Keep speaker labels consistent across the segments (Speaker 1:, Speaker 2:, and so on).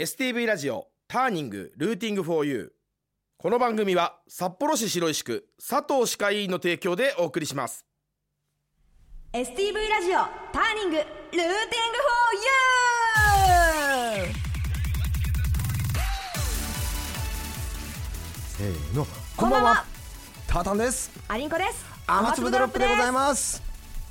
Speaker 1: STV ラジオターニングルーティングフォーユーこの番組は札幌市白石区佐藤歯科医院の提供でお送りします。
Speaker 2: STV ラジオターニングルーティングフォーユー
Speaker 3: せーの。
Speaker 2: こんばんは。
Speaker 3: タータンです。
Speaker 2: アリンコです。
Speaker 3: 雨粒ドロップでございます。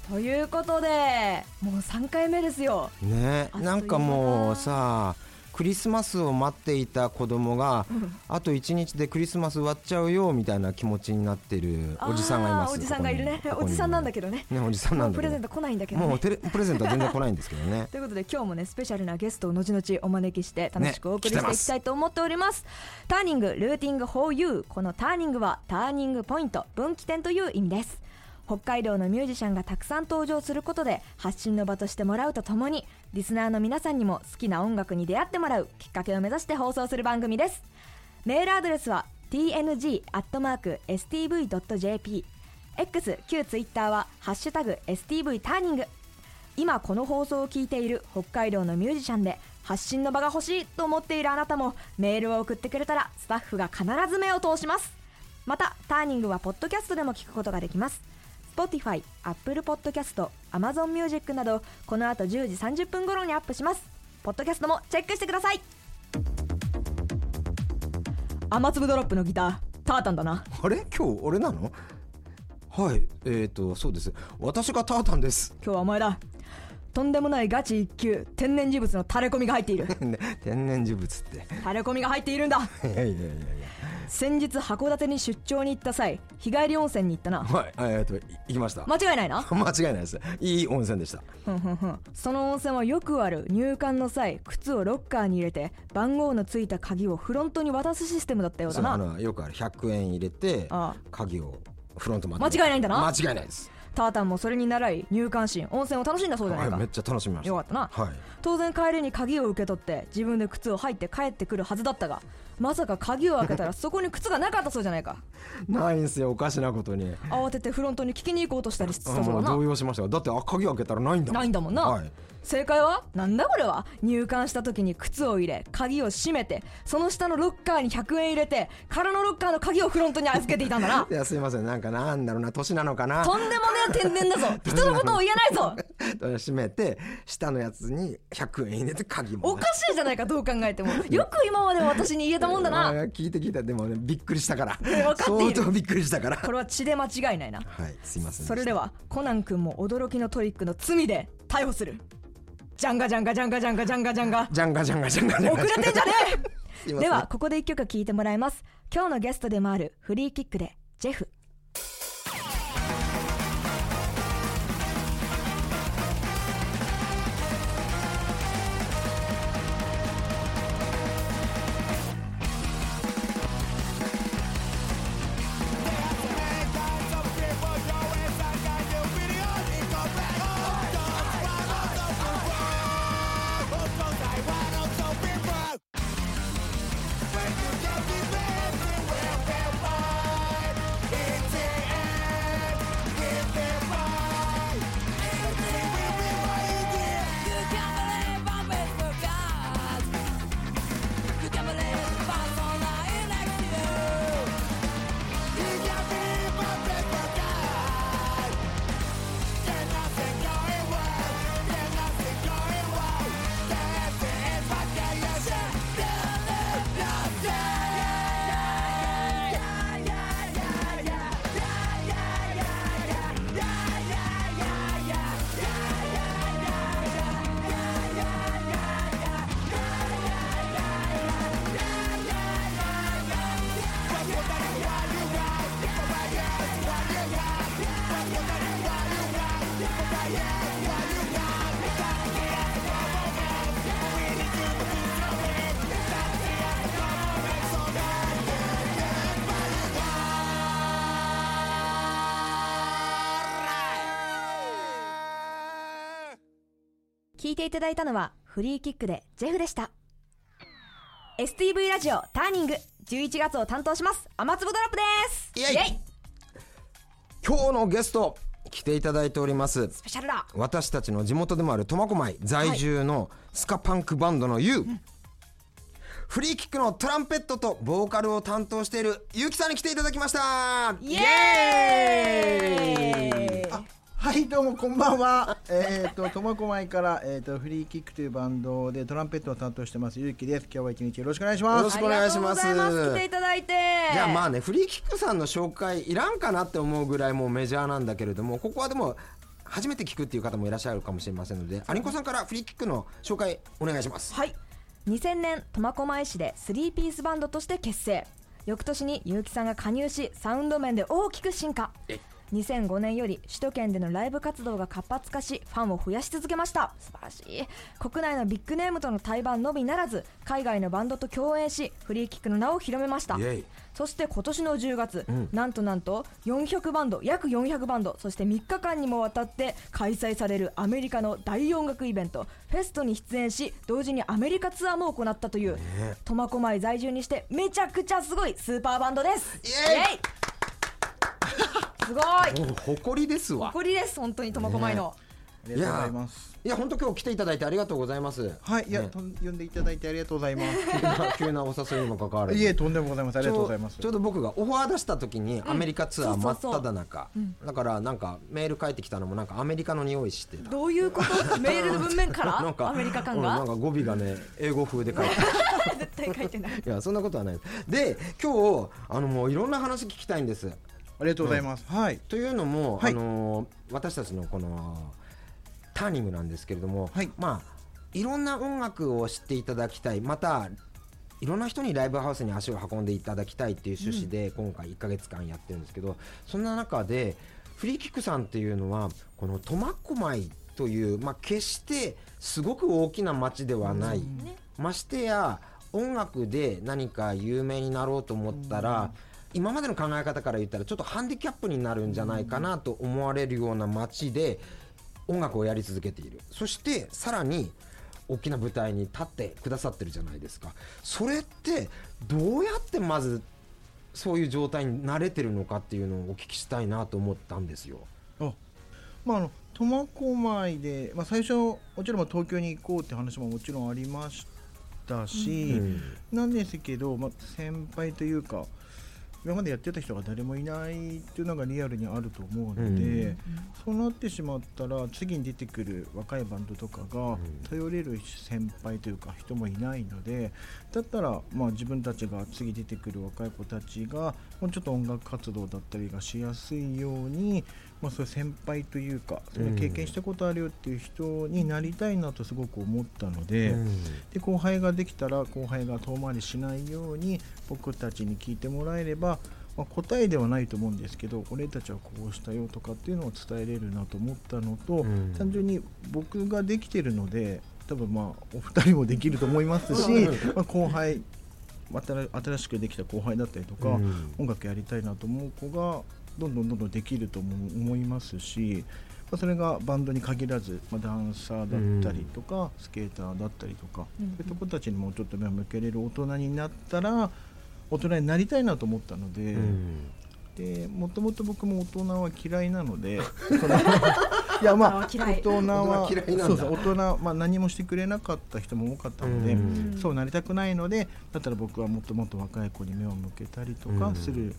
Speaker 2: ということでもう3回目ですよ。
Speaker 3: ねなんかもうさクリスマスを待っていた子供が、あと1日でクリスマス終わっちゃうよみたいな気持ちになってるおじさんがいます。
Speaker 2: おじさんがいるね。おじさんなんだけどね。
Speaker 3: ねおじさんなん
Speaker 2: プレゼント来ないんだけどね。
Speaker 3: もうプレゼントは全然来ないんですけどね。
Speaker 2: ということで今日もねスペシャルなゲストを後々お招きして楽しくお送りしていきたいと思っております,、ターニングルーティング for you このターニングはターニングポイント分岐点という意味です北海道のミュージシャンがたくさん登場することで発信の場としてもらうとともにリスナーの皆さんにも好きな音楽に出会ってもらうきっかけを目指して放送する番組です。メールアドレスは tng.stv.jp X 旧 Twitter は「ハッシュタグ #stv ターニング」今この放送を聞いている北海道のミュージシャンで発信の場が欲しいと思っているあなたもメールを送ってくれたらスタッフが必ず目を通します。またターニングはポッドキャストでも聞くことができます。Spotify、Apple Podcast、Amazon Music などこの後10時30分頃にアップします。ポッドキャストもチェックしてください。雨粒ドロップのギタータータンだな。
Speaker 3: あれ？今日俺なの？はいえーとそうです。私がタータンです。
Speaker 2: 今日はお前だ。とんでもないガチ一級天然事物の垂れ込みが入っている。
Speaker 3: ね天然事物って。
Speaker 2: 垂れ込みが入っているんだ。
Speaker 3: いやいやいやいや
Speaker 2: 先日函館に出張に行った際日帰り温泉に行ったな。
Speaker 3: はい。えーとい行きました。
Speaker 2: 間違いないな。
Speaker 3: 間違いないです。いい温泉でした。
Speaker 2: ふんふんふん。その温泉はよくある入館の際靴をロッカーに入れて番号のついた鍵をフロントに渡すシステムだったようだ
Speaker 3: そうあ
Speaker 2: な
Speaker 3: のよくある。100円入れて鍵をフロントまで。
Speaker 2: 間違いないんだな。
Speaker 3: 間違いないです
Speaker 2: タータンもそれに習い入館シーン温泉を楽しんだそうじゃなか、
Speaker 3: はいいめっちゃ楽しみました。
Speaker 2: よかったな。
Speaker 3: はい。
Speaker 2: 当然帰りに鍵を受け取って自分で靴を履いて帰ってくるはずだったがまさか鍵を開けたらそこに靴がなかったそうじゃないか。
Speaker 3: ないんすよおかしなことに。
Speaker 2: 慌ててフロントに聞きに行こうとしたりしたそうだな。
Speaker 3: 動揺しました。よだってあ鍵開けたらないんだもん。
Speaker 2: ないんだもんな、
Speaker 3: はい
Speaker 2: 正解は？なんだこれは？入館した時に靴を入れ鍵を閉めてその下のロッカーに100円入れて空のロッカーの鍵をフロントに預けていたんだな。い
Speaker 3: やすいません。なんかなんだろうな。年なのかな。
Speaker 2: とんでもねえ天然だぞ。人のことを言えないぞ。
Speaker 3: 閉めて下のやつに100円入れて鍵も。
Speaker 2: おかしいじゃないかどう考えても。よく今まで私に言えたもんだ
Speaker 3: あ
Speaker 2: な
Speaker 3: 聞いて聞いて。でもねびっくりしたから。相当びっくりしたから。
Speaker 2: これは血で間違いないな。
Speaker 3: はいすいません
Speaker 2: それではコナン君も驚きのトリックの罪で逮捕するジャンガジャンガジャンガジャンガジャンガジャンガ。
Speaker 3: ジャンガジャンガジャンガジャンガ。
Speaker 2: 遅れてんじゃねえ！ではここで一曲聴いてもらいます。今日のゲストでもあるフリーキックでジェフいていただいたのはフリーキックでジェフでした。STV ラジオターニング11月を担当します雨粒ドロップです。
Speaker 3: イエイ。今日のゲスト来ていただいております。
Speaker 2: スペシャルだ。
Speaker 3: 私たちの地元でもある苫小牧在住のスカパンクバンドの YOU、フリーキックのトランペットとボーカルを担当しているゆうきさんに来ていただきました。
Speaker 2: イエーイ
Speaker 4: はいどうもこんばんは。えっと苫小牧からえっとフリーキックというバンドでトランペットを担当してますゆうきです。今日は一日よろしくお願いします。
Speaker 3: よろしくお願いします。
Speaker 2: 来ていただいて。
Speaker 3: じゃあまあねフリーキックさんの紹介いらんかなって思うぐらいもうメジャーなんだけれどもここはでも初めて聞くっていう方もいらっしゃるかもしれませんのでアリンコさんからフリーキックの紹介お願いします。
Speaker 2: はい。2000年苫小牧市で3ピースバンドとして結成。翌年に結城さんが加入しサウンド面で大きく進化2005年より首都圏でのライブ活動が活発化しファンを増やし続けました。素晴らしい。国内のビッグネームとの対バンのみならず海外のバンドと共演しフリーキックの名を広めました。そして今年の10月、
Speaker 3: ん。
Speaker 2: なんとなんと400バンド約400バンドそして3日間にもわたって開催されるアメリカの大音楽イベントフェストに出演し同時にアメリカツアーも行ったという苫小牧在住にしてめちゃくちゃすごいスーパーバンドです。
Speaker 3: イエイ
Speaker 2: すごい。
Speaker 3: 誇りですわ。
Speaker 2: 誇りです本当に苫小牧の、
Speaker 4: ありがとうございます。
Speaker 3: いや本当今日来ていただいてありがとうございます。
Speaker 4: はいいや、呼んでいただいてありがとうございます。
Speaker 3: 急なお誘いにもかかわらず。
Speaker 4: いえとんでもございますありがとうございます。
Speaker 3: ちょうど僕がオファー出した時にアメリカツアー真っ只中。だからなんかメール返ってきたのもなんかアメリカの匂いしてた。
Speaker 2: どういうこと？メールの文面か
Speaker 3: なんか
Speaker 2: らアメリカ感が？
Speaker 3: うんなんか語尾がね英語風で書いて
Speaker 2: 絶対書いてない。
Speaker 3: いやそんなことはないで今日あのもういろんな話聞きたいんです。
Speaker 4: ありがとうございます、はい。
Speaker 3: というのも、
Speaker 4: はい。
Speaker 3: あの私たちのこのターニングなんですけれども、
Speaker 4: はい。
Speaker 3: まあいろんな音楽を知っていただきたいまたいろんな人にライブハウスに足を運んでいただきたいっていう趣旨で今回1ヶ月間やってるんですけど、そんな中でフリーキックさんっていうのはこの苫小牧という、まあ、決してすごく大きな町ではない、ましてや音楽で何か有名になろうと思ったら、今までの考え方から言ったらちょっとハンディキャップになるんじゃないかなと思われるような街で音楽をやり続けている。そしてさらに大きな舞台に立ってくださってるじゃないですか。それってどうやってまずそういう状態に慣れてるのかっていうのをお聞きしたいなと思ったんですよ。
Speaker 4: あまああの苫小牧で、まあ、最初もちろんまあ東京に行こうって話ももちろんありましたし、なんですけど、まあ、先輩というか今までやってた人が誰もいないっていうのがリアルにあると思うので、
Speaker 3: うん。
Speaker 4: そうなってしまったら次に出てくる若いバンドとかが頼れる先輩というか人もいないのでだったらまあ自分たちが次出てくる若い子たちがもうちょっと音楽活動だったりがしやすいように、まあ、そういう先輩というかそれ経験したことあるよっていう人になりたいなとすごく思ったので。
Speaker 3: うん
Speaker 4: で後輩ができたら後輩が遠回りしないように僕たちに聞いてもらえれば、まあ、答えではないと思うんですけど俺たちはこうしたよとかっていうのを伝えれるなと思ったのと、
Speaker 3: うん
Speaker 4: 単純に僕ができてるので多分まあお二人もできると思いますし、まあ、後輩新新しくできた後輩だったりとか、
Speaker 3: うん。
Speaker 4: 音楽やりたいなと思う子がどんどんどんどんできると思思いますし、まあ、それがバンドに限らず、まあ、ダンサーだったりとか、スケーターだったりとか、
Speaker 2: うん。
Speaker 4: そういった子たちにもちょっと目を向けれる大人になったら大人になりたいなと思ったので。
Speaker 3: うん
Speaker 4: でもともと僕も大人は嫌いなので そのいやまあ
Speaker 2: 大人は嫌い。
Speaker 4: 大人まあ、何もしてくれなかった人も多かったので、
Speaker 3: うん。
Speaker 4: そうなりたくないのでだったら僕はもっともっと若い子に目を向けたりとかする、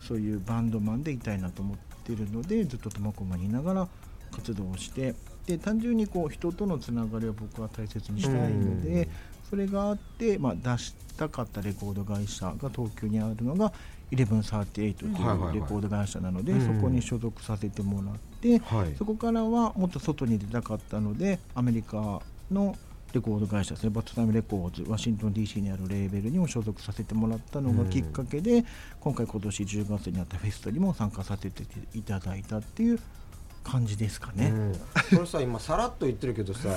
Speaker 4: そういうバンドマンでいたいなと思ってるのでずっと苫小牧にいながら活動をしてで単純にこう人とのつながりを僕は大切にしたいので、
Speaker 3: うん
Speaker 4: それがあって、まあ、出したかったレコード会社が東京にあるのが1138というレコード会社なので、
Speaker 3: うん。
Speaker 4: そこに所属させてもらって、
Speaker 3: はい。
Speaker 4: そこからはもっと外に出たかったのでアメリカのレコード会社ですねバッドタイムレコーズワシントン DC にあるレーベルにも所属させてもらったのがきっかけで、今回今年10月にあったフェストにも参加させていただいたっていう感じですかね。
Speaker 3: うん。これさ今さらっと言ってるけどさ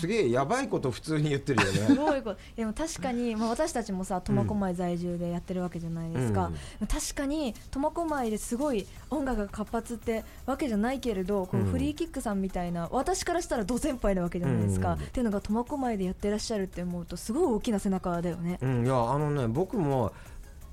Speaker 3: すげえやばいこと普通に言ってるよ
Speaker 2: す
Speaker 3: ね。
Speaker 2: ごいこと。でも確かに、まあ、私たちもさ苫小牧在住でやってるわけじゃないですか、確かに苫小牧ですごい音楽が活発ってわけじゃないけれどこの
Speaker 3: うん。
Speaker 2: フリーキックさんみたいな、私からしたらド先輩なわけじゃないですか、
Speaker 3: うん。
Speaker 2: っていうのが苫小牧でやってらっしゃるって思うとすごい大きな背中だよね。
Speaker 3: うん、いやあのね僕も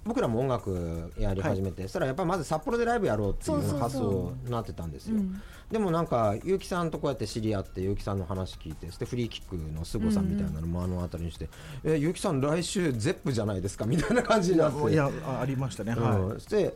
Speaker 3: 僕らも音楽やり始めて、そしたらやっぱりまず札幌でライブやろうっていう発想になってたんですよ。
Speaker 2: うん
Speaker 3: でもなんか結城さんとこうやって知り合って結城さんの話聞いてそしてフリーキックの凄さみたいなのもあの辺りにして「え結城さん来週ゼップじゃないですか」みたいな感じになって。
Speaker 4: いやあありましたね、
Speaker 3: うん
Speaker 4: はい。
Speaker 3: そして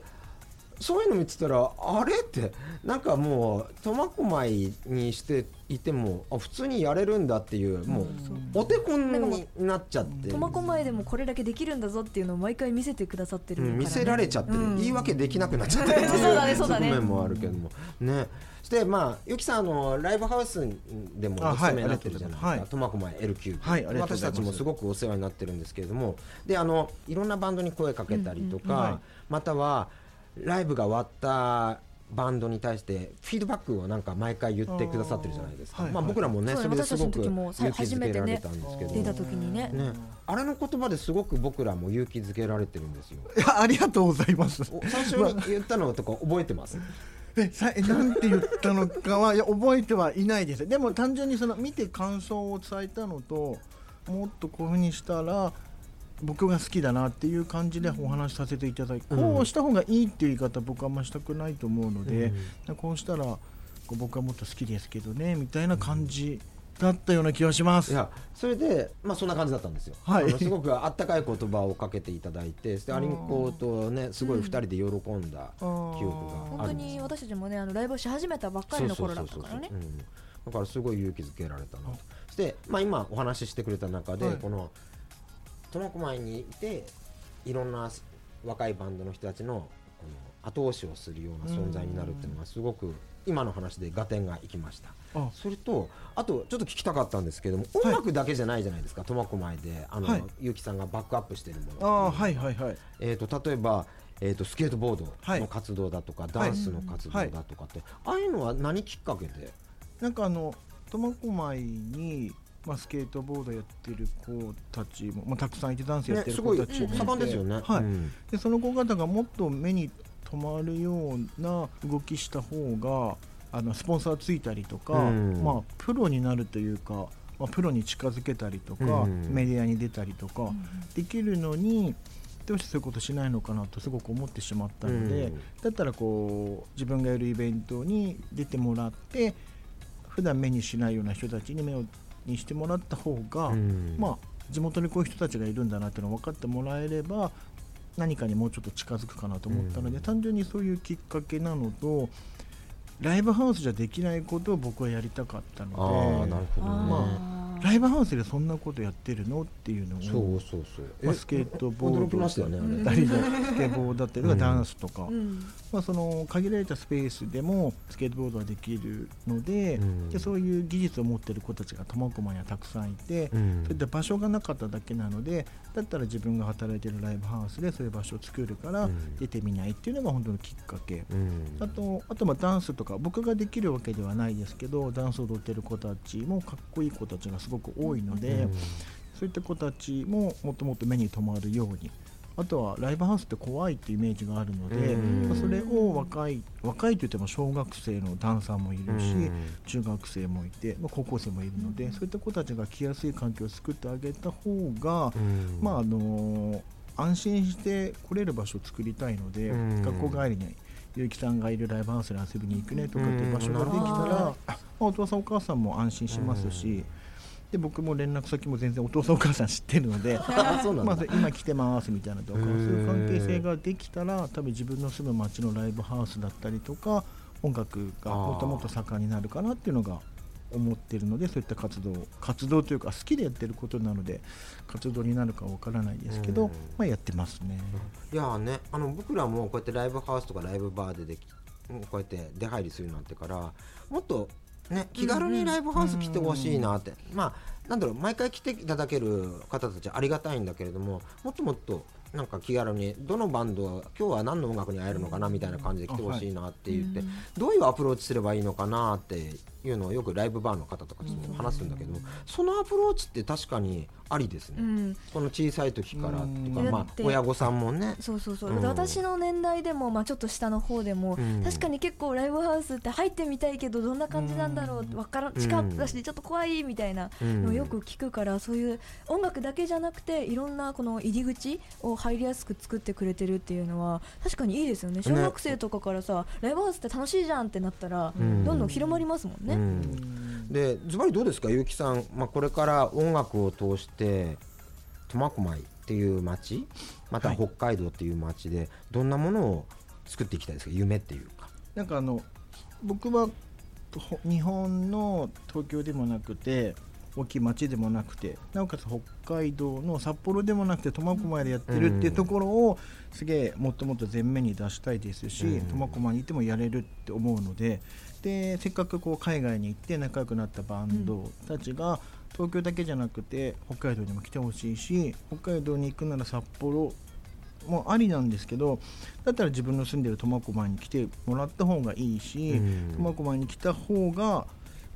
Speaker 3: そういうの見てたらあれってなんかもう苫小牧にしていてもあ普通にやれるんだっていうもうお手本になっちゃって。
Speaker 2: 苫小牧でもこれだけできるんだぞっていうのを毎回見せてくださってるね。
Speaker 3: うん見せられちゃってる、
Speaker 2: うん。
Speaker 3: 言い訳できなくなっちゃって。るっていう側面もあるけども。ね。そしてまあゆきさんあのライブハウスでも
Speaker 4: あ
Speaker 3: お勤めになってるじゃないです
Speaker 4: はい
Speaker 3: か苫小牧 L キューブ
Speaker 4: はい
Speaker 3: 私たちもすごくお世話になってるんですけれども。であのいろんなバンドに声かけたりとか、
Speaker 4: うんうん。はい。
Speaker 3: またはライブが終わったバンドに対してフィードバックをなんか毎回言ってくださってるじゃないですか、まあ、
Speaker 4: あーはい
Speaker 3: 僕らもね
Speaker 2: そ
Speaker 3: れですごく勇
Speaker 2: さ
Speaker 3: 気づけられたんですけど。
Speaker 2: 出た時にね。
Speaker 3: ね、あれの言葉ですごく僕らも勇気づけられてるんですよ。
Speaker 4: いやありがとうございます。
Speaker 3: お最初に言ったのとか覚えてます？
Speaker 4: えさえなんて言ったのかはいや覚えてはいないです。でも単純にその見て感想を伝えたのともっとこういうふうにしたら僕が好きだなっていう感じでお話しさせていただいて、
Speaker 3: うん。
Speaker 4: こうした方がいいっていう言い方僕はあんましたくないと思うので、こうしたら僕はもっと好きですけどねみたいな感じだったような気がします。
Speaker 3: いやそれでまあそんな感じだったんですよ、
Speaker 4: はい。
Speaker 3: すごくあったかい言葉をかけていただいてアリンコとねすごい二人で喜んだ記憶が
Speaker 2: 本当
Speaker 3: あるんですよ。
Speaker 2: に私たちもねあのライブをし始めたばっかりの頃だったからね
Speaker 3: そう。そうそうそううん。だからすごい勇気づけられたなと。そして、まあ、今お話ししてくれた中で、
Speaker 4: はい。
Speaker 3: この苫小牧にいていろんな若いバンドの人たちのこの後押しをするような存在になるっていうのがすごく今の話で合点がいきました。
Speaker 4: あ。
Speaker 3: それとあとちょっと聞きたかったんですけども音楽だけじゃないじゃないですか苫小牧で。あの、
Speaker 4: はい。
Speaker 3: 結城さんがバックアップしてるもの。
Speaker 4: あーはいはいはい
Speaker 3: えー、と例えば、えー、とスケートボード
Speaker 4: はい。
Speaker 3: の活動だとか、ダンスの活動だとかって、ああいうのは何きっかけで？
Speaker 4: なんかあの苫小牧に、まあ、スケートボードやってる子たちも、まあ、たくさんいてダンスやってる子たちも
Speaker 3: んですよね。
Speaker 4: はい。
Speaker 3: うん。
Speaker 4: でその子方がもっと目に留まるような動きした方があのスポンサーついたりとか、
Speaker 3: うん。
Speaker 4: まあ、プロになるというか、まあ、プロに近づけたりとか、
Speaker 3: うん。
Speaker 4: メディアに出たりとか、できるのにどうしてそういうことしないのかなとすごく思ってしまったので、
Speaker 3: うん。
Speaker 4: だったらこう自分がやるイベントに出てもらって普段目にしないような人たちに目をにしてもらった方が、
Speaker 3: うん
Speaker 4: まあ、地元にこういう人たちがいるんだなっていうのを分かってもらえれば何かにもうちょっと近づくかなと思ったので、
Speaker 3: うん
Speaker 4: 単純にそういうきっかけなのとライブハウスじゃできないことを僕はやりたかった
Speaker 3: あ
Speaker 4: ので
Speaker 3: あなるほどね。
Speaker 4: まライブハウスでそんなことやってるの？っていうのを
Speaker 3: そうそうそう。
Speaker 4: まあ、スケートボードだったりだスケボーだったりとか
Speaker 3: うん
Speaker 4: ダンスとか、
Speaker 2: うん。
Speaker 4: まあ、その限られたスペースでもスケートボードはできるので,、
Speaker 3: うん。
Speaker 4: でそういう技術を持っている子たちが苫小牧にはたくさんいて、
Speaker 3: うん。
Speaker 4: そういった場所がなかっただけなのでだったら自分が働いているライブハウスでそういう場所を作るから
Speaker 3: うん。
Speaker 4: 出てみないっていうのが本当のきっかけ。
Speaker 3: うん。
Speaker 4: あとあとまあダンスとか僕ができるわけではないですけどダンスを踊ってる子たちもかっこいい子たちがすごく多いので、
Speaker 3: うん。
Speaker 4: そういった子たちももっともっと目に留まるようにあとはライブハウスって怖いっていうイメージがあるので、
Speaker 3: うん。
Speaker 4: まあそれを若い若いといっても小学生のダンサーもいるし、
Speaker 3: うん。
Speaker 4: 中学生もいて、まあ、高校生もいるので、そういった子たちが来やすい環境を作ってあげた方が、
Speaker 3: うん。
Speaker 4: まああの安心して来れる場所を作りたいので、
Speaker 3: うん。
Speaker 4: 学校帰りに結城さんがいるライブハウスに遊びに行くねとかっていう場所ができたら、
Speaker 2: うん。
Speaker 4: まあお父さんお母さんも安心しますし、で僕も連絡先も全然お父さんお母さん知ってるので まず今来てますみたいなとか
Speaker 3: へ
Speaker 4: そう
Speaker 3: ー
Speaker 4: いう関係性ができたら多分自分の住む町のライブハウスだったりとか音楽がもっともっと盛んになるかなっていうのが思ってるのでそういった活動活動というか好きでやってることなので活動になるかわからないですけど、
Speaker 3: うん。
Speaker 4: まあ、やってますね。
Speaker 3: いやーねあの僕らもこうやってライブハウスとかライブバーでできうんこうやって出入りするようになってからもっとね気軽にライブハウス来てほしいなって、まあなんだろう毎回来ていただける方たちありがたいんだけれどももっともっとなんか気軽にどのバンド今日は何の音楽に会えるのかなみたいな感じで来てほしいなって言って、どういうアプローチすればいいのかなっていうのをよくライブバーの方とかとも話すんだけど、そのアプローチって確かにありですね、
Speaker 2: うん。
Speaker 3: この小さい時からとか、
Speaker 4: うん。
Speaker 3: まあ親御さんもね。
Speaker 2: そうそうそう、
Speaker 3: うん。
Speaker 2: で私の年代でも、まあ、ちょっと下の方でも、
Speaker 3: うん。
Speaker 2: 確かに結構ライブハウスって入ってみたいけどどんな感じなんだろうわからん。近くだしちょっと怖いみたいな
Speaker 3: うん。
Speaker 2: のをよく聞くからそういう音楽だけじゃなくていろんなこの入り口を入りやすく作ってくれてるっていうのは確かにいいですよね。小学生とかからさ、ライブハウスって楽しいじゃんってなったら、
Speaker 3: ん。
Speaker 2: どんどん広まりますもんね、
Speaker 3: うん。でズバリどうですか？結城さん、まあ、これから音楽を通して苫小牧っていう町また
Speaker 4: はい。
Speaker 3: 北海道っていう町でどんなものを作っていきたいですか？夢っていうか。
Speaker 4: なんかあの僕はほ日本の東京でもなくて大きい町でもなくてなおかつ北海道の札幌でもなくて苫小牧でやってるっていうところをすげえもっともっと前面に出したいですし
Speaker 3: うん。
Speaker 4: 苫小牧にいてもやれるって思うのででせっかくこう海外に行って仲良くなったバンドたちが東京だけじゃなくて北海道にも来てほしいし北海道に行くなら札幌もありなんですけどだったら自分の住んでる苫小牧に来てもらった方がいいし
Speaker 3: うん。
Speaker 4: 苫小牧に来た方が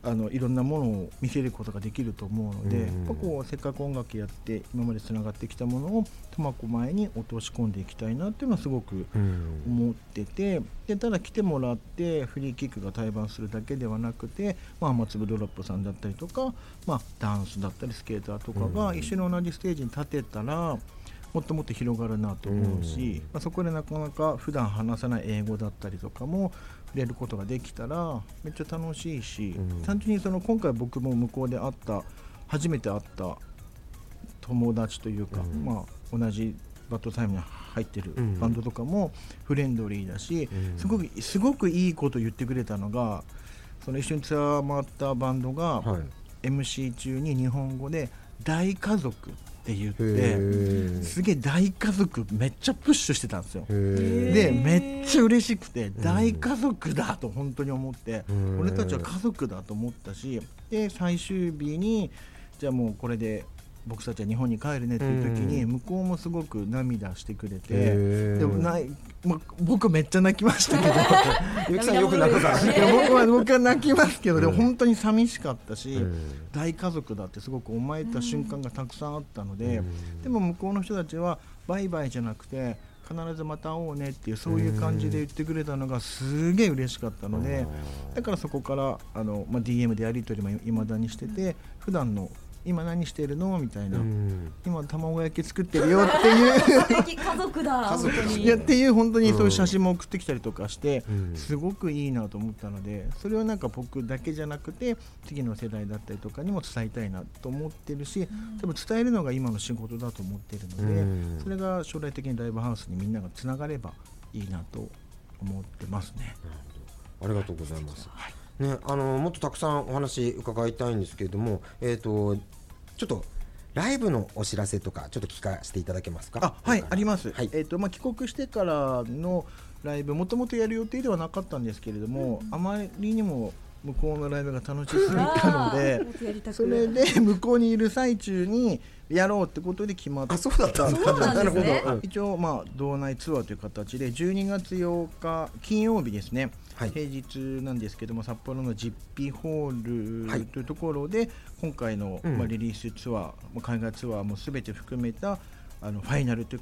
Speaker 4: あのいろんなものを見せることができると思うので、
Speaker 3: うん。
Speaker 4: やっぱこうせっかく音楽やって今までつながってきたものを苫小牧に落とし込んでいきたいなっていうのはすごく
Speaker 3: うん。
Speaker 4: 思っててでただ来てもらってフリーキックが対バンするだけではなくて、まあ、雨粒ドロップさんだったりとか、まあ、ダンスだったりスケーターとかが一緒に同じステージに立てたらもっともっと広がるなと思うし、まあ、そこでなかなか普段話さない英語だったりとかも触れることができたらめっちゃ楽しいし、
Speaker 3: うん。
Speaker 4: 単純にその今回僕も向こうで会った初めて会った友達というか、
Speaker 3: うん。
Speaker 4: まあ、同じバッドタイムに入ってる
Speaker 3: うん。
Speaker 4: バンドとかもフレンドリーだし、
Speaker 3: うん。
Speaker 4: すごくすごくいいこと言ってくれたのがその一緒にツアー回ったバンドが、
Speaker 3: はい。
Speaker 4: MC 中に日本語で「大家族」って言っ
Speaker 3: へ
Speaker 4: て
Speaker 3: ー。
Speaker 4: すげえ大家族めっちゃプッシュしてたんですよ。でめっちゃ嬉しくて大家族だと本当に思って、
Speaker 3: うん。
Speaker 4: 俺たちは家族だと思ったしで最終日にじゃあもうこれで僕たちは日本に帰るねっていう時に
Speaker 3: うん。
Speaker 4: 向こうもすごく涙してくれて、でもない、ま、僕めっちゃ泣きましたけど
Speaker 3: よく泣くか
Speaker 4: 僕は僕は泣きますけど、でも本当に寂しかったし、
Speaker 3: うん。
Speaker 4: 大家族だってすごく思えた瞬間がたくさんあったので、
Speaker 3: うん。
Speaker 4: でも向こうの人たちはバイバイじゃなくて必ずまた会おうねっていうそういう感じで言ってくれたのがすげえ嬉しかったのでだからそこからあの、まあ、DM でやり取りもいまだにしてて普段の今何してるの？みたいな、
Speaker 3: うん。
Speaker 4: 今卵焼き作ってるよっていう。
Speaker 2: 素敵家族だ。
Speaker 4: いやっていう本当にそういう写真も送ってきたりとかして、
Speaker 3: うん。
Speaker 4: すごくいいなと思ったのでそれをなんか僕だけじゃなくて次の世代だったりとかにも伝えたいなと思ってるし多分伝えるのが今の仕事だと思ってるので、
Speaker 3: うん。
Speaker 4: それが将来的にライブハウスにみんながつながればいいなと思ってますね。
Speaker 3: ありがとうございます。ね、あのもっとたくさんお話伺いたいんですけれども、えっ、とちょっとライブのお知らせとかちょっと聞かせていただけますか？
Speaker 4: あはいあります、
Speaker 3: はい。
Speaker 4: えっとまあ、帰国してからのライブもともとやる予定ではなかったんですけれども、あまりにも向こうのライブが楽しすぎたのでそれで向こうにいる最中にやろうってことで決まった。
Speaker 3: あそうだったんだ。
Speaker 2: そうなんですね。
Speaker 3: なるほど。うん。
Speaker 4: 一応まあ道内ツアーという形で12月8日金曜日ですね、
Speaker 3: はい。
Speaker 4: 平日なんですけども札幌のジッピーホー
Speaker 3: はい。
Speaker 4: ルというところで今回の、
Speaker 3: うん。
Speaker 4: まあ、リリースツアー、まあ海外ツアーもすべて含めたあのファイナルという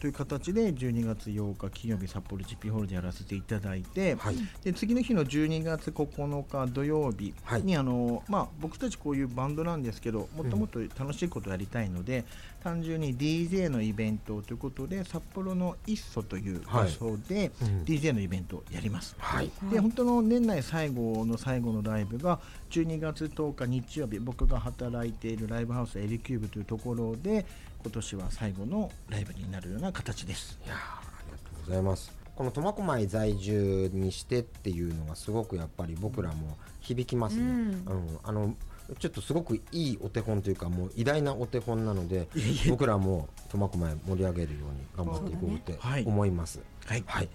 Speaker 4: という形で12月8日金曜日札幌ジッピーホールでやらせていただいて、
Speaker 3: はい。
Speaker 4: で次の日の12月9日土曜日に、あのまあ、僕たちこういうバンドなんですけどもっともっと楽しいことをやりたいので、単純に DJ のイベントということで札幌のイッソという場所で、
Speaker 3: うん
Speaker 4: DJ のイベントをやります。
Speaker 3: はい。
Speaker 4: で本当の年内最後の最後のライブが12月10日日曜日僕が働いているライブハウスエリキューブというところで今年は最後のライブになるような形です。
Speaker 3: いやーありがとうございます。この苫小牧在住にしてっていうのがすごくやっぱり僕らも響きますね。
Speaker 2: う
Speaker 3: うんん、あのちょっとすごくいいお手本というかもう偉大なお手本なので僕らも苫小牧盛り上げるように頑張っていこうって
Speaker 4: そうだねはい
Speaker 3: 思います。
Speaker 4: はい
Speaker 3: はい。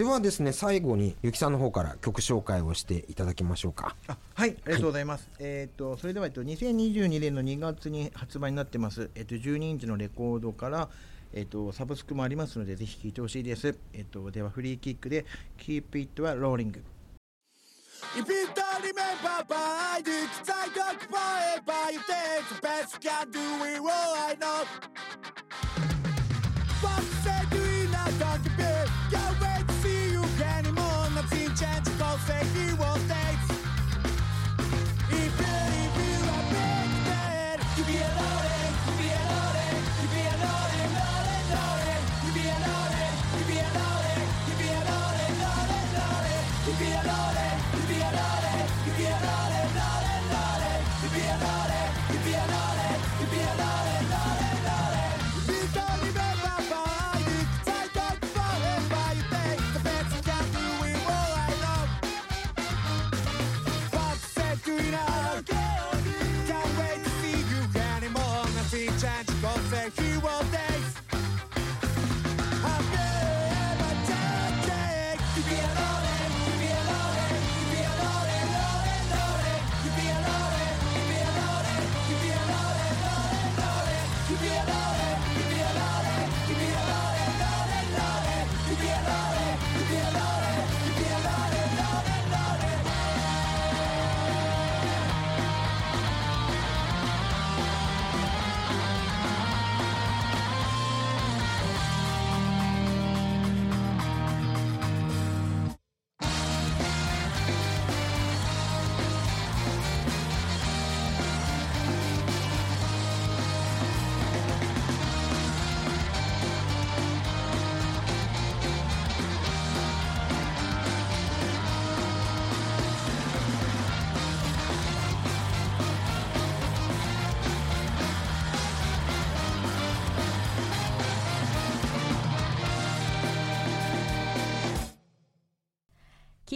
Speaker 3: ではですね最後にゆきさんの方から曲紹介をしていただきましょうか。
Speaker 4: あはい、ありがとうございます。えっ、とそれではえっと2022年の2月に発売になってます。えっ、と12インチのレコードからえっ、とサブスクもありますのでぜひ聴いてほしいです。えっ、とではフリーキックで Keep It はローリング。
Speaker 5: If you don't remember, but I do, cause I don't forever. You take the best can do it all I know. pianore, di pianore, di pianore, di
Speaker 2: pianore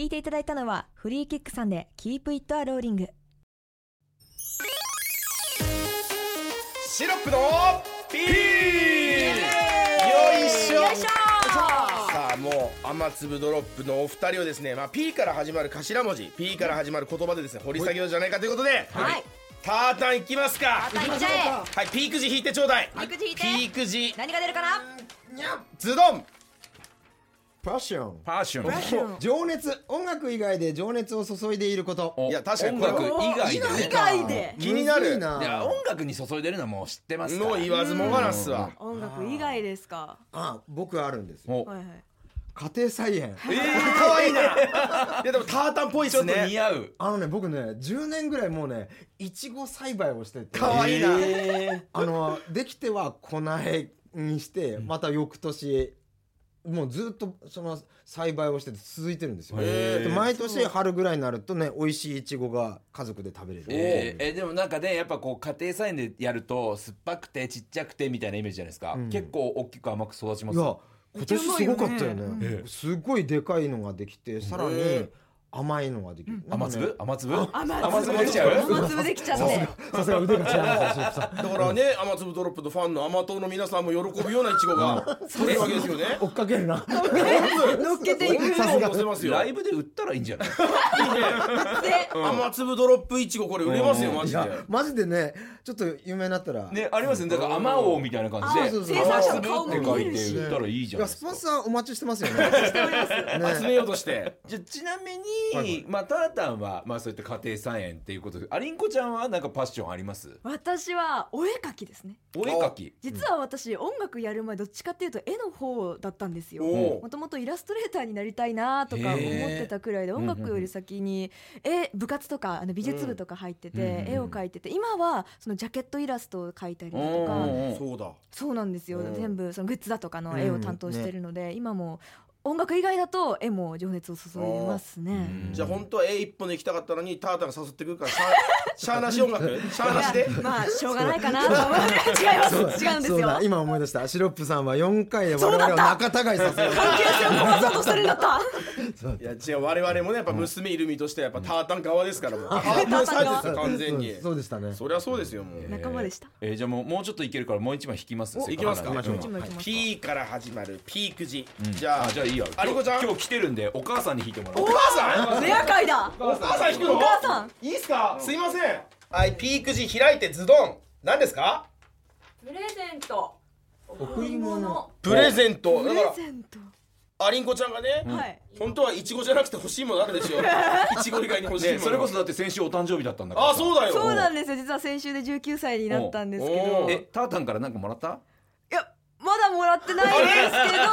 Speaker 2: いていただいたのはフリーキックさんで Keep It a Rolling
Speaker 1: シロップのピー。よいしょ。
Speaker 2: よいしょ。
Speaker 1: さあもう雨粒ドロップのお二人をですね、まあ、P から始まる頭文字 P から始まる言葉でですね掘り下げようじゃないかということで、
Speaker 2: はい。
Speaker 1: タータンいきますか。
Speaker 2: タータンいっちゃえ。
Speaker 1: はいピーク時引いてちょうだい。
Speaker 2: ピーク時引いて。
Speaker 1: ピーク時
Speaker 2: 何が出るかな？
Speaker 1: ズドン
Speaker 3: パッション
Speaker 6: パッション
Speaker 3: 情熱。音楽以外で情熱を注いでいること。
Speaker 6: お
Speaker 1: いや確かに。
Speaker 6: 音楽以外で。
Speaker 2: 外で。
Speaker 1: 気になる。
Speaker 3: いない
Speaker 6: や音楽に注いでるのはもう知ってますから。
Speaker 1: の言わずもがなっすわ。
Speaker 2: 音楽以外ですか？
Speaker 3: あ僕あるんです
Speaker 2: はいはい。
Speaker 3: 家庭菜園。
Speaker 1: えー、かわいいな。いやでもタータンっぽいっ
Speaker 6: ちょっと
Speaker 1: すね
Speaker 6: 似合う。
Speaker 3: あのね僕ね10年ぐらいもうねいちご栽培をしてて。
Speaker 1: かわいいな、
Speaker 3: あのできては粉へにしてまた翌年もうずっとその栽培をしてて続いてるんですよ。で毎年春ぐらいになるとね美味しいいちごが家族で食べれる。
Speaker 6: えーえでもなんかねやっぱこう家庭菜園でやると酸っぱくてちっちゃくてみたいなイメージじゃないですか、
Speaker 3: うん。
Speaker 6: 結構大きく甘く育ちます。
Speaker 3: いや今年すごかったよね。
Speaker 6: うまいよね
Speaker 3: すごいでかいのができてさらに
Speaker 1: へ
Speaker 3: 甘いのができる、なんかね。
Speaker 6: 甘粒？甘粒？
Speaker 2: 雨
Speaker 6: 甘粒。できちゃう？
Speaker 2: 雨粒できちゃって
Speaker 3: さすが腕が違い
Speaker 1: だ。からね雨粒ドロップのファンの甘党の皆さんも喜ぶようなイチゴが 取れるわけですよね。
Speaker 3: 追っかけるな。
Speaker 2: 乗っけていく。
Speaker 1: さすが。乗せますよ
Speaker 6: ライブで売ったらいいんじゃない？
Speaker 2: で
Speaker 1: 雨粒ドロップイチゴこれ売れますよマジで。
Speaker 3: マジでねちょっと有名になったら。
Speaker 6: ねありますよね。だから甘王みたいな感じで。雨粒って書い
Speaker 2: て
Speaker 6: 売ったらいいじゃない
Speaker 3: いやスポンサーお待ちしてますよね。ね。
Speaker 1: 集めようとして。
Speaker 6: じゃあちなみに、まあタータンはまあそういった家庭菜園っていうことでアリンコちゃんはなんかパッションあります？
Speaker 2: 私はお絵描きですね。
Speaker 6: お絵描き。
Speaker 2: 実は私音楽やる前どっちかっていうと絵の方だったんですよ。
Speaker 1: お
Speaker 2: もともとイラストレーターになりたいなとか思ってたくらいで音楽より先に絵部活とかあの美術部とか入って
Speaker 6: うん
Speaker 2: て絵を描いてて今はそのジャケットイラストを描いたりだと
Speaker 6: うん
Speaker 2: か
Speaker 6: うん。
Speaker 1: そうだ。
Speaker 2: そうなんですよ。
Speaker 1: うん。
Speaker 2: 全部そのグッズだとかの絵を担当してるので今も音楽以外だと絵も情熱を注いでますね。
Speaker 1: じゃあ本当は A 一本で行きたかったのにタータンが誘ってくるからしゃ しゃーなし音楽？しゃーなしで？
Speaker 2: まあしょうがないかな。と思う。違います。違うんですよ。
Speaker 3: そうだ今思い出した。シロップさんは4回で我々を仲違いさせよう
Speaker 2: 関係性を壊そうとしてるんだった。
Speaker 1: いや違う我々もねやっぱ娘いる身としてはやっぱタータン側ですからもう。タ
Speaker 2: タータン側。
Speaker 1: サイズですよ完全に。
Speaker 3: そうでしたね。
Speaker 1: そりゃそうですよもう。
Speaker 2: 仲間でした？
Speaker 6: えーじゃあもうもうちょっといけるからもう一枚引きます
Speaker 1: おいきますか。P から始まるピーク時
Speaker 6: うん。
Speaker 1: じゃあ
Speaker 6: あじゃあいいよ。
Speaker 1: アリコちゃん？
Speaker 6: 今日来てるんでお母さんに引いてもらおう。
Speaker 1: お母さん？
Speaker 2: レア会だ。
Speaker 1: お母さん引くの？
Speaker 2: お母さん。
Speaker 1: いいっすか？すいません。はいピーク時開いてズドン。何ですか？
Speaker 2: プレゼント。
Speaker 3: 贈り物。
Speaker 1: プレゼント。
Speaker 2: プ
Speaker 1: だから
Speaker 2: レゼント。
Speaker 1: アリンコちゃんがね
Speaker 2: はい。
Speaker 1: 本当はイチゴじゃなくて欲しいものあるでしょ。イチゴ以外に欲しいもの。
Speaker 6: ねそれこそだって先週お誕生日だったんだから。
Speaker 1: あそうだよ。
Speaker 2: そうなんです。よ実は先週で19歳になったんですけど。
Speaker 1: お
Speaker 6: えタータンからなんかもらった？
Speaker 2: もらってないんですけどでも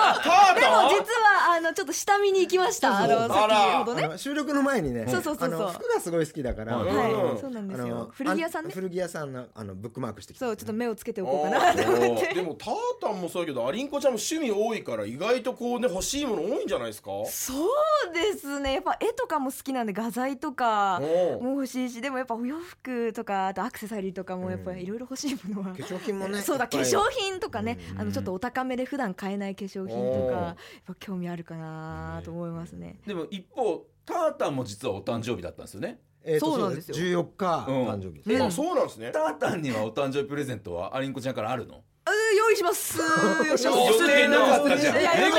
Speaker 2: 実はあのちょっと下見に行きました。あの先ほどね。
Speaker 3: 収録の前にね
Speaker 2: そうそうそうそう。
Speaker 3: あの服がすごい好きだから
Speaker 6: はい
Speaker 2: はい。
Speaker 1: うん
Speaker 2: そうなんですよ。古着屋さんね。
Speaker 3: あ古着屋さんのあのブックマークしてきた。
Speaker 2: そうちょっと目をつけておこうかな。と思って
Speaker 1: でもタータンもそうだけどアリンコちゃんも趣味多いから意外とこうね欲しいもの多いんじゃないですか？
Speaker 2: そうですね。やっぱ絵とかも好きなんで画材とかも欲しいしでもやっぱお洋服とかあとアクセサリーとかもやっぱりいろいろ欲しいものは、
Speaker 3: 化粧品もね
Speaker 2: そうだ化粧品とかねあのちょっとお高めで普段買えない化粧品とかやっぱ興味あるかなと思いますね。
Speaker 6: でも一方タータンも実はお誕生日だったんですよね。
Speaker 3: えーと
Speaker 2: そうなんですよ。
Speaker 3: 14日
Speaker 6: うん
Speaker 3: 誕生日です。
Speaker 2: うん。
Speaker 1: あそうなんですね。
Speaker 6: タータンにはお誕生日プレゼントはアリンコちゃんからあるの？
Speaker 2: あ用意します。よいしょ
Speaker 6: 予定なかったじゃん。
Speaker 2: いや
Speaker 1: い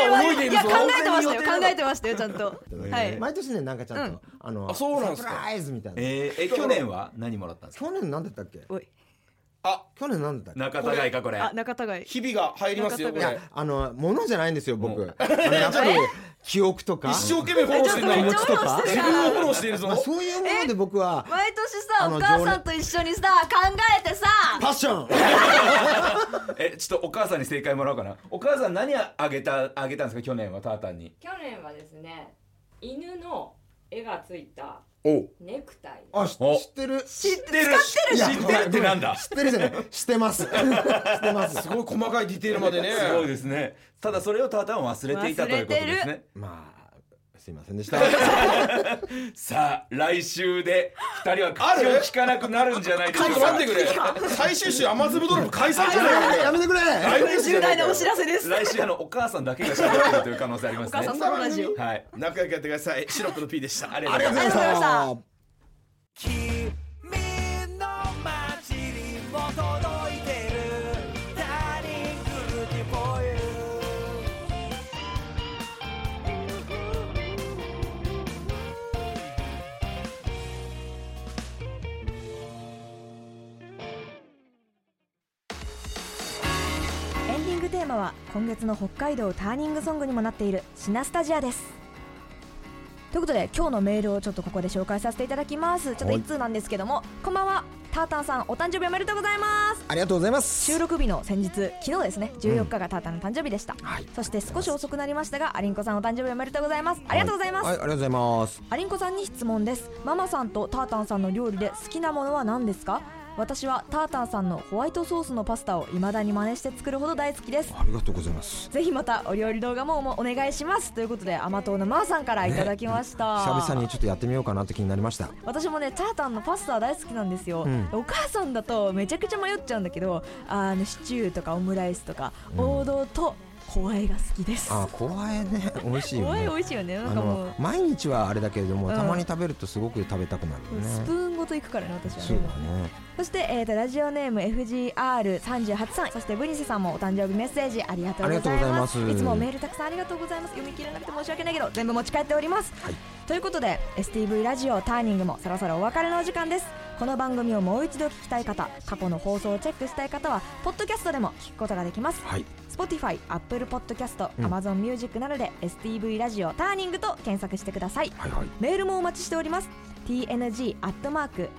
Speaker 2: や考えてましたよ考えてましたよちゃんと。はい。
Speaker 3: 毎年ねなんかちゃんと
Speaker 2: うん。
Speaker 3: あの
Speaker 1: あそうなんすか。
Speaker 3: サプライズみたいな。
Speaker 6: えーえ去年は何もらったんですか？
Speaker 3: 去年なんだったっけ？
Speaker 2: おい
Speaker 1: あ
Speaker 3: 去年なんだっけ？
Speaker 6: 仲違いかこれ。
Speaker 2: あ仲違い
Speaker 1: 日々が入りますよこ
Speaker 3: いや
Speaker 1: れ
Speaker 3: あのものじゃないんですよ僕。
Speaker 6: う
Speaker 3: あのやっぱり 記憶とか。
Speaker 1: 一生懸命フォローしてるの
Speaker 3: ちとか。
Speaker 1: 自分をフォローしているぞ
Speaker 3: まあ、そういうもので僕は
Speaker 2: 毎年さ
Speaker 3: あの
Speaker 2: お母さんと一緒にさ考えてさ。
Speaker 3: パッション。
Speaker 6: えちょっとお母さんに正解もらおうかな。お母さん何あげたあげたんですか去年はタータンに。
Speaker 7: 去年はですね犬の絵がついた
Speaker 1: お。う
Speaker 7: ネクタイ。
Speaker 3: あし
Speaker 6: お。
Speaker 3: 知ってる。
Speaker 6: 知ってる。知ってる。ってなんだ？
Speaker 3: 知ってるじゃない？してます。してます。
Speaker 1: すごい細かいディテールまでね。
Speaker 6: すごいですね。ただそれをタータンは忘れていたということですね。
Speaker 3: まあすいませんでした。
Speaker 6: さあ来週で二人は口を聞かなくなるんじゃないでし
Speaker 1: ちょっと待ってくれ。最終週雨粒ドロップ解散じゃない？
Speaker 3: やめてくれ
Speaker 2: 重大なお知らせです。
Speaker 6: 来週あのお母さんだけが喋ってるという可能性ありますね。
Speaker 2: お母さんソロラジオ。
Speaker 6: はい。
Speaker 1: 仲良くやってください。シロップの P でした。
Speaker 6: ありがとうございま
Speaker 3: した
Speaker 2: ンディングテーマは今月の北海道ターニングソングにもなっているシナスタジアです。ということで今日のメールをちょっとここで紹介させていただきます。ちょっと一通なんですけどもこんばんは。タータンさんお誕生日おめでとうございます。
Speaker 3: ありがとうございます。
Speaker 2: 収録日の先日昨日ですね。14日がタータンの誕生日でした、
Speaker 3: はい。
Speaker 2: そして少し遅くなりましたがアリンコさんお誕生日おめでとうございます。ありがとうございます、
Speaker 3: はい、ありがとうございます。
Speaker 2: アリンコさんに質問です。ママさんとタータンさんの料理で好きなものは何ですか？私はタータンさんのホワイトソースのパスタを未だに真似して作るほど大好きです。
Speaker 3: ありがとうございます。
Speaker 2: ぜひまたお料理動画もお願いします。ということで甘党のマーさんからいただきました、
Speaker 3: 久々にちょっとやってみようかなって気になりました。
Speaker 2: 私もねタータンのパスタ大好きなんですよ、
Speaker 3: うん。
Speaker 2: お母さんだとめちゃくちゃ迷っちゃうんだけどあのシチューとかオムライスとか、王道と小あえが好きです。
Speaker 3: あ小あえね。美味しいよ
Speaker 2: 小あえ
Speaker 3: ね
Speaker 2: 美味しいよね。なん
Speaker 3: あ
Speaker 2: かもう。
Speaker 3: の毎日はあれだけれども、
Speaker 2: うん。
Speaker 3: たまに食べるとすごく食べたくなるよね。
Speaker 2: スプーンごといくからね私は
Speaker 3: そう
Speaker 2: ね
Speaker 3: だね。
Speaker 2: そして、えー、とラジオネーム FGR38 さんそしてブニセさんもお誕生日メッセージありがとうござい
Speaker 3: ありがとうござい
Speaker 2: ま
Speaker 3: ます。す
Speaker 2: いつもメールたくさんありがとうございます。読み切れなくて申し訳ないけど全部持ち帰っております、
Speaker 3: はい。
Speaker 2: ということで STV ラジオターニングもそろそろお別れのお時間です。この番組をもう一度聞きたい方過去の放送をチェックしたい方はポッドキャストでも聞くことができます。
Speaker 3: はい
Speaker 2: Spotify、Apple Podcast、
Speaker 3: うん。
Speaker 2: Amazon Music などで STV ラジオターニングと検索してください。
Speaker 3: はいはい。
Speaker 2: メールもお待ちしております。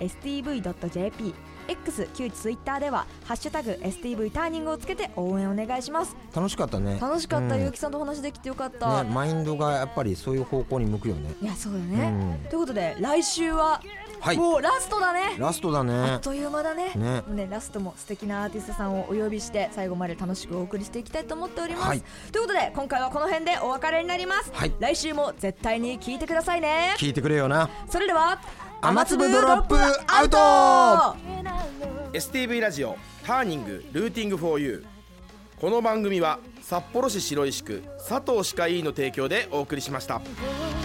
Speaker 2: Tng.stv.jp X 旧ツイッターでは「ハッシュタグ #STV ターニング」をつけて応援お願いします。
Speaker 3: 楽しかったね。
Speaker 2: 楽しかった、
Speaker 3: うん。
Speaker 2: ゆうきさんとお話できてよかった、
Speaker 3: ねマインドがやっぱりそういう方向に向くよね。
Speaker 2: いやそうだ
Speaker 3: う
Speaker 2: ね、
Speaker 3: ん。
Speaker 2: ということで来週は、
Speaker 3: はい。
Speaker 2: もうラストだね。
Speaker 3: ラストだ
Speaker 2: あっ
Speaker 3: ね
Speaker 2: という間だね。
Speaker 3: ね。
Speaker 2: もうねラストも素敵なアーティストさんをお呼びして最後まで楽しくお送りしていきたいと思っております、
Speaker 3: はい。
Speaker 2: ということで今回はこの辺でお別れになります、
Speaker 3: はい。
Speaker 2: 来週も絶対に聞いてくださいね。
Speaker 3: 聞いてくれよな。
Speaker 2: それでは
Speaker 3: 雨粒ドロップアウト。
Speaker 1: STV ラジオターニングルーティング 4U この番組は札幌市白石区佐藤歯科医院の提供でお送りしました。「